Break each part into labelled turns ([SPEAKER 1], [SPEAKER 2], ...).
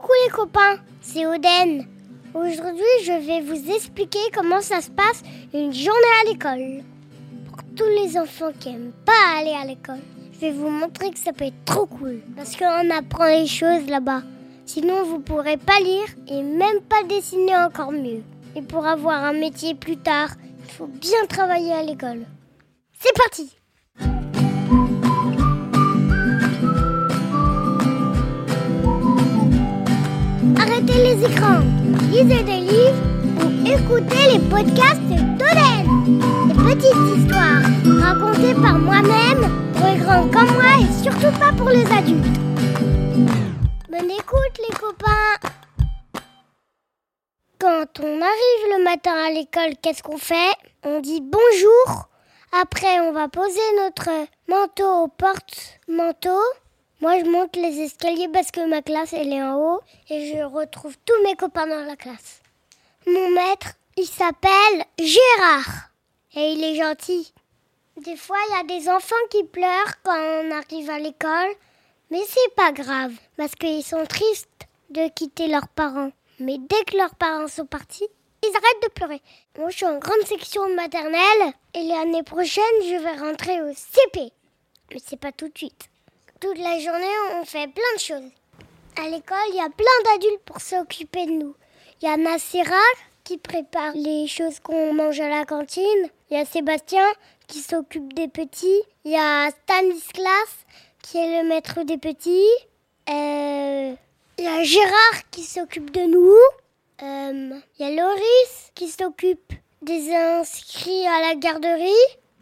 [SPEAKER 1] Coucou les copains, c'est Oden. Aujourd'hui, je vais vous expliquer comment ça se passe une journée à l'école. Pour tous les enfants qui aiment pas aller à l'école, je vais vous montrer que ça peut être trop cool parce qu'on apprend les choses là-bas. Sinon, vous pourrez pas lire et même pas dessiner encore mieux. Et pour avoir un métier plus tard, il faut bien travailler à l'école. C'est parti Arrêtez les écrans, lisez des livres ou écoutez les podcasts d'Oden. Des petites histoires racontées par moi-même pour les grands comme moi et surtout pas pour les adultes. Bonne écoute les copains Quand on arrive le matin à l'école, qu'est-ce qu'on fait? On dit bonjour. Après, on va poser notre manteau au porte-manteau. Moi, je monte les escaliers parce que ma classe, elle est en haut et je retrouve tous mes copains dans la classe. Mon maître, il s'appelle Gérard et il est gentil. Des fois, il y a des enfants qui pleurent quand on arrive à l'école, mais c'est pas grave parce qu'ils sont tristes de quitter leurs parents. Mais dès que leurs parents sont partis, ils arrêtent de pleurer. Moi, je suis en grande section maternelle et l'année prochaine, je vais rentrer au CP. Mais c'est pas tout de suite. Toute la journée, on fait plein de choses. À l'école, il y a plein d'adultes pour s'occuper de nous. Il y a Nassera qui prépare les choses qu'on mange à la cantine. Il y a Sébastien qui s'occupe des petits. Il y a Stanislas qui est le maître des petits. Euh, il y a Gérard qui s'occupe de nous. Euh, il y a Loris qui s'occupe des inscrits à la garderie.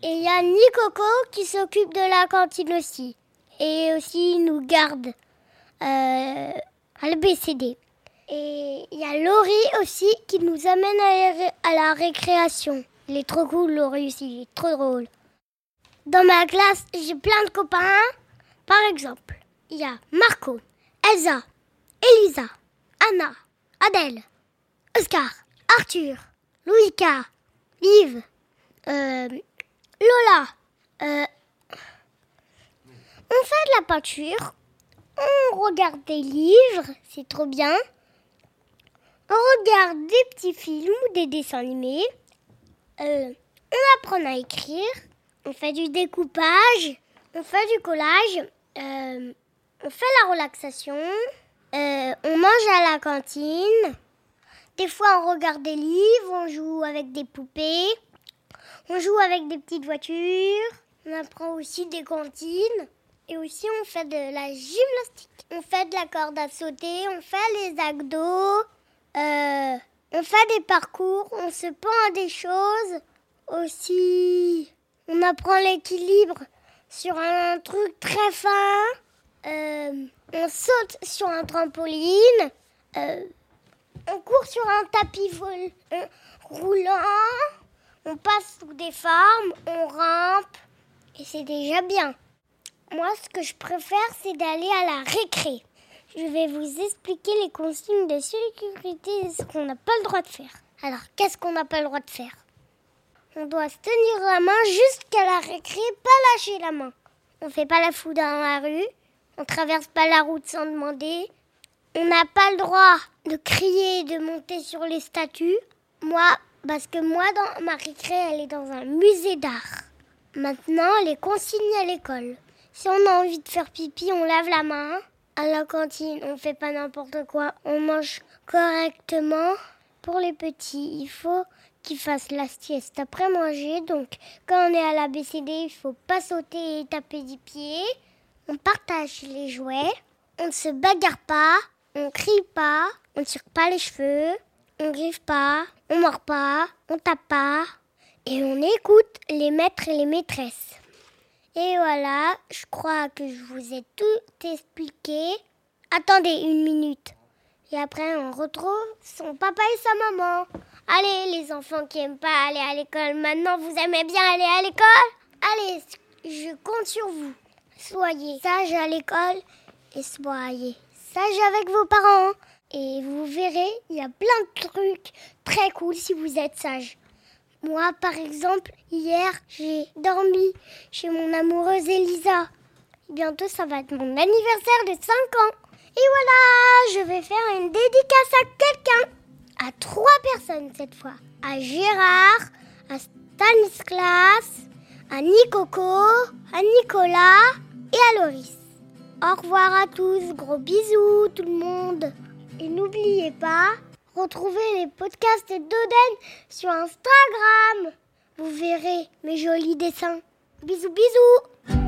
[SPEAKER 1] Et il y a Nicoco qui s'occupe de la cantine aussi. Et aussi il nous garde euh, à l'ABCD. Et il y a Laurie aussi qui nous amène à la, récréation. Il est trop cool, Laurie aussi, il est trop drôle. Dans ma classe, j'ai plein de copains. Par exemple, il y a Marco, Elsa, Elisa, Anna, Adèle, Oscar, Arthur, Louika, Yves, euh, Lola. Euh, on fait de la peinture, on regarde des livres, c'est trop bien. On regarde des petits films ou des dessins animés. Euh, on apprend à écrire. On fait du découpage. On fait du collage. Euh, on fait la relaxation. Euh, on mange à la cantine. Des fois, on regarde des livres. On joue avec des poupées. On joue avec des petites voitures. On apprend aussi des cantines. Et aussi, on fait de la gymnastique. On fait de la corde à sauter. On fait les abdos. Euh, on fait des parcours. On se pend à des choses. Aussi, on apprend l'équilibre sur un truc très fin. Euh, on saute sur un trampoline. Euh, on court sur un tapis euh, roulant. On passe sous des formes. On rampe. Et c'est déjà bien. Moi, ce que je préfère, c'est d'aller à la récré. Je vais vous expliquer les consignes de sécurité et ce qu'on n'a pas le droit de faire. Alors, qu'est-ce qu'on n'a pas le droit de faire? On doit se tenir la main jusqu'à la récré, pas lâcher la main. On fait pas la foule dans la rue. On traverse pas la route sans demander. On n'a pas le droit de crier et de monter sur les statues. Moi, parce que moi, dans ma récré, elle est dans un musée d'art. Maintenant, les consignes à l'école. Si on a envie de faire pipi, on lave la main. À la cantine, on fait pas n'importe quoi. On mange correctement. Pour les petits, il faut qu'ils fassent la sieste après manger. Donc, quand on est à la BCD, il faut pas sauter et taper du pied. On partage les jouets. On ne se bagarre pas. On crie pas. On tire pas les cheveux. On griffe pas. On mord pas. On tape pas. Et on écoute les maîtres et les maîtresses. Et voilà, je crois que je vous ai tout expliqué. Attendez une minute. Et après, on retrouve son papa et sa maman. Allez, les enfants qui aiment pas aller à l'école, maintenant vous aimez bien aller à l'école? Allez, je compte sur vous. Soyez sages à l'école et soyez sages avec vos parents. Et vous verrez, il y a plein de trucs très cool si vous êtes sages. Moi, par exemple, hier, j'ai dormi chez mon amoureuse Elisa. Bientôt, ça va être mon anniversaire de 5 ans. Et voilà, je vais faire une dédicace à quelqu'un. À trois personnes cette fois. À Gérard, à Stanislas, à Nicoco, à Nicolas et à Loris. Au revoir à tous, gros bisous tout le monde. Et n'oubliez pas, retrouvez les podcasts d'Oden sur Instagram. Vous verrez mes jolis dessins. Bisous bisous